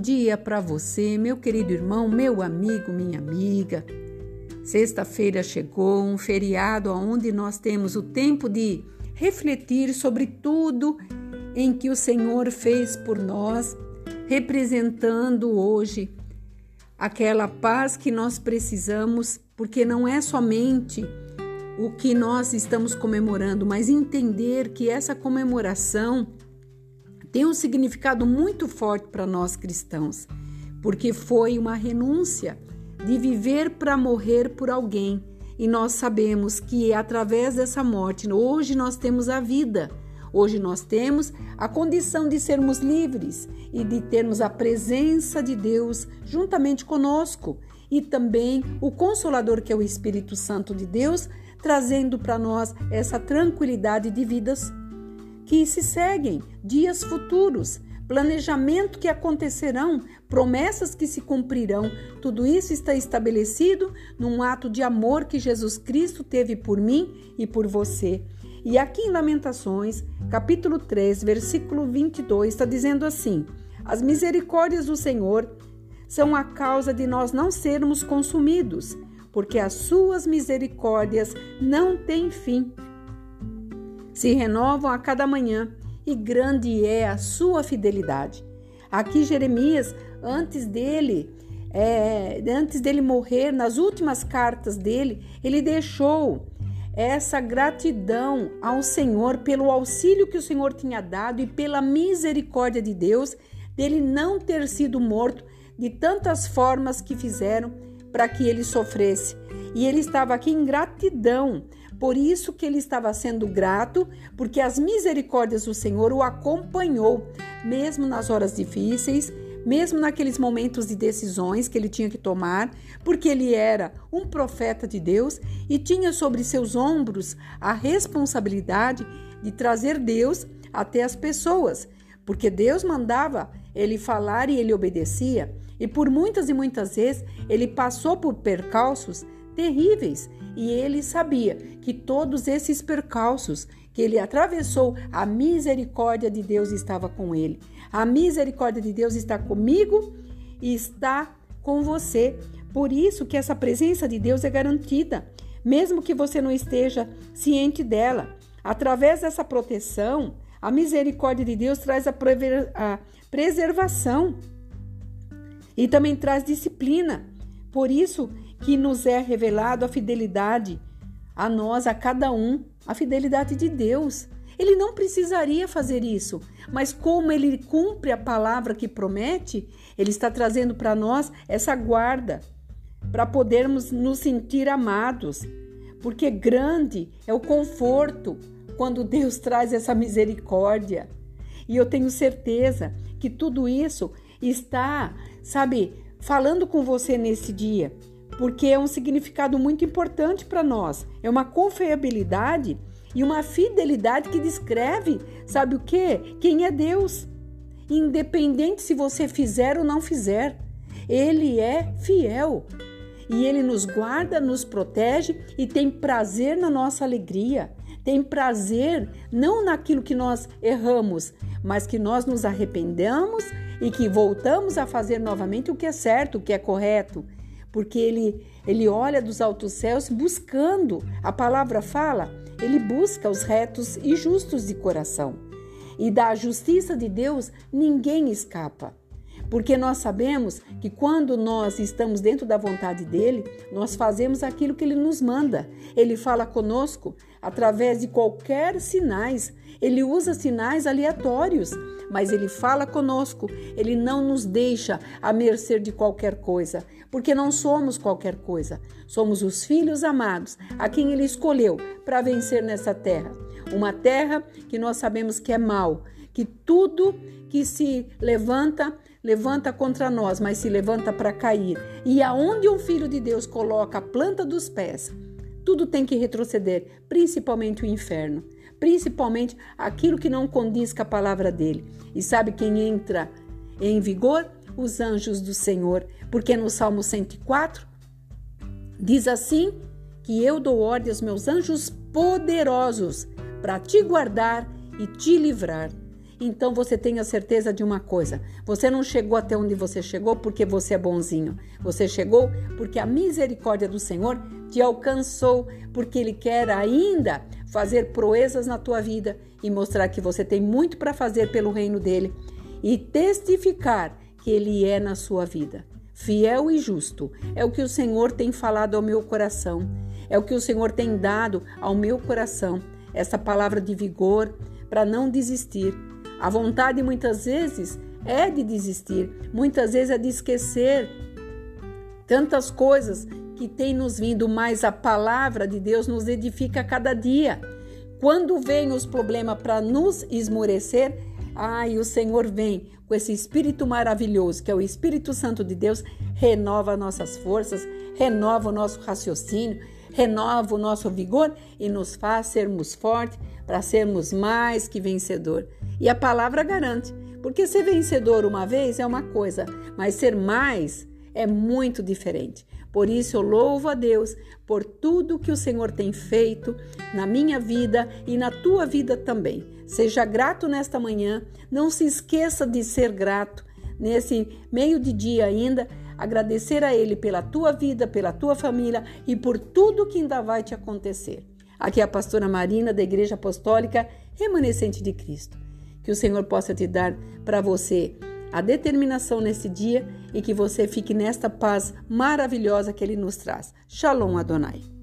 dia para você, meu querido irmão, meu amigo, minha amiga. Sexta-feira chegou, um feriado onde nós temos o tempo de refletir sobre tudo em que o Senhor fez por nós, representando hoje aquela paz que nós precisamos, porque não é somente o que nós estamos comemorando, mas entender que essa comemoração tem um significado muito forte para nós cristãos, porque foi uma renúncia de viver para morrer por alguém. E nós sabemos que através dessa morte, hoje nós temos a vida. Hoje nós temos a condição de sermos livres e de termos a presença de Deus juntamente conosco e também o Consolador, que é o Espírito Santo de Deus, trazendo para nós essa tranquilidade de vidas que se seguem, dias futuros, planejamento que acontecerão, promessas que se cumprirão. Tudo isso está estabelecido num ato de amor que Jesus Cristo teve por mim e por você. E aqui em Lamentações, capítulo 3, versículo 22, está dizendo assim: As misericórdias do Senhor são a causa de nós não sermos consumidos, porque as suas misericórdias não têm fim se renovam a cada manhã e grande é a sua fidelidade. Aqui Jeremias, antes dele, é, antes dele morrer, nas últimas cartas dele, ele deixou essa gratidão ao Senhor pelo auxílio que o Senhor tinha dado e pela misericórdia de Deus dele não ter sido morto de tantas formas que fizeram para que ele sofresse. E ele estava aqui em gratidão por isso que ele estava sendo grato, porque as misericórdias do Senhor o acompanhou, mesmo nas horas difíceis, mesmo naqueles momentos de decisões que ele tinha que tomar, porque ele era um profeta de Deus e tinha sobre seus ombros a responsabilidade de trazer Deus até as pessoas, porque Deus mandava ele falar e ele obedecia, e por muitas e muitas vezes ele passou por percalços terríveis e ele sabia que todos esses percalços que ele atravessou, a misericórdia de Deus estava com ele. A misericórdia de Deus está comigo e está com você. Por isso que essa presença de Deus é garantida, mesmo que você não esteja ciente dela. Através dessa proteção, a misericórdia de Deus traz a, preservação e também traz disciplina. Por isso que nos é revelado a fidelidade a nós, a cada um, a fidelidade de Deus. Ele não precisaria fazer isso, mas como ele cumpre a palavra que promete, ele está trazendo para nós essa guarda para podermos nos sentir amados, porque grande é o conforto quando Deus traz essa misericórdia. E eu tenho certeza que tudo isso está, sabe, falando com você nesse dia porque é um significado muito importante para nós. É uma confiabilidade e uma fidelidade que descreve, sabe o que? Quem é Deus. Independente se você fizer ou não fizer, Ele é fiel. E Ele nos guarda, nos protege e tem prazer na nossa alegria. Tem prazer não naquilo que nós erramos, mas que nós nos arrependamos e que voltamos a fazer novamente o que é certo, o que é correto porque ele, ele olha dos altos céus buscando. A palavra fala, ele busca os retos e justos de coração. E da justiça de Deus ninguém escapa. Porque nós sabemos que quando nós estamos dentro da vontade dele, nós fazemos aquilo que ele nos manda. Ele fala conosco através de qualquer sinais. Ele usa sinais aleatórios, mas ele fala conosco. Ele não nos deixa à mercê de qualquer coisa, porque não somos qualquer coisa. Somos os filhos amados, a quem ele escolheu para vencer nessa terra. Uma terra que nós sabemos que é mal, que tudo que se levanta levanta contra nós, mas se levanta para cair. E aonde um filho de Deus coloca a planta dos pés, tudo tem que retroceder, principalmente o inferno, principalmente aquilo que não condiz com a palavra dele. E sabe quem entra em vigor? Os anjos do Senhor, porque no Salmo 104 diz assim: que eu dou ordem aos meus anjos poderosos para te guardar e te livrar. Então você tenha certeza de uma coisa: você não chegou até onde você chegou porque você é bonzinho. Você chegou porque a misericórdia do Senhor te alcançou, porque Ele quer ainda fazer proezas na tua vida e mostrar que você tem muito para fazer pelo reino dele e testificar que Ele é na sua vida. Fiel e justo é o que o Senhor tem falado ao meu coração, é o que o Senhor tem dado ao meu coração, essa palavra de vigor para não desistir. A vontade muitas vezes é de desistir, muitas vezes é de esquecer tantas coisas que tem nos vindo, mas a palavra de Deus nos edifica a cada dia. Quando vem os problemas para nos esmorecer, ai, o Senhor vem com esse espírito maravilhoso, que é o Espírito Santo de Deus, renova nossas forças, renova o nosso raciocínio, renova o nosso vigor e nos faz sermos fortes para sermos mais que vencedor. E a palavra garante, porque ser vencedor uma vez é uma coisa, mas ser mais é muito diferente. Por isso eu louvo a Deus por tudo que o Senhor tem feito na minha vida e na tua vida também. Seja grato nesta manhã, não se esqueça de ser grato nesse meio de dia ainda, agradecer a Ele pela tua vida, pela tua família e por tudo que ainda vai te acontecer. Aqui é a pastora Marina da Igreja Apostólica Remanescente de Cristo. Que o Senhor possa te dar para você a determinação nesse dia e que você fique nesta paz maravilhosa que Ele nos traz. Shalom Adonai.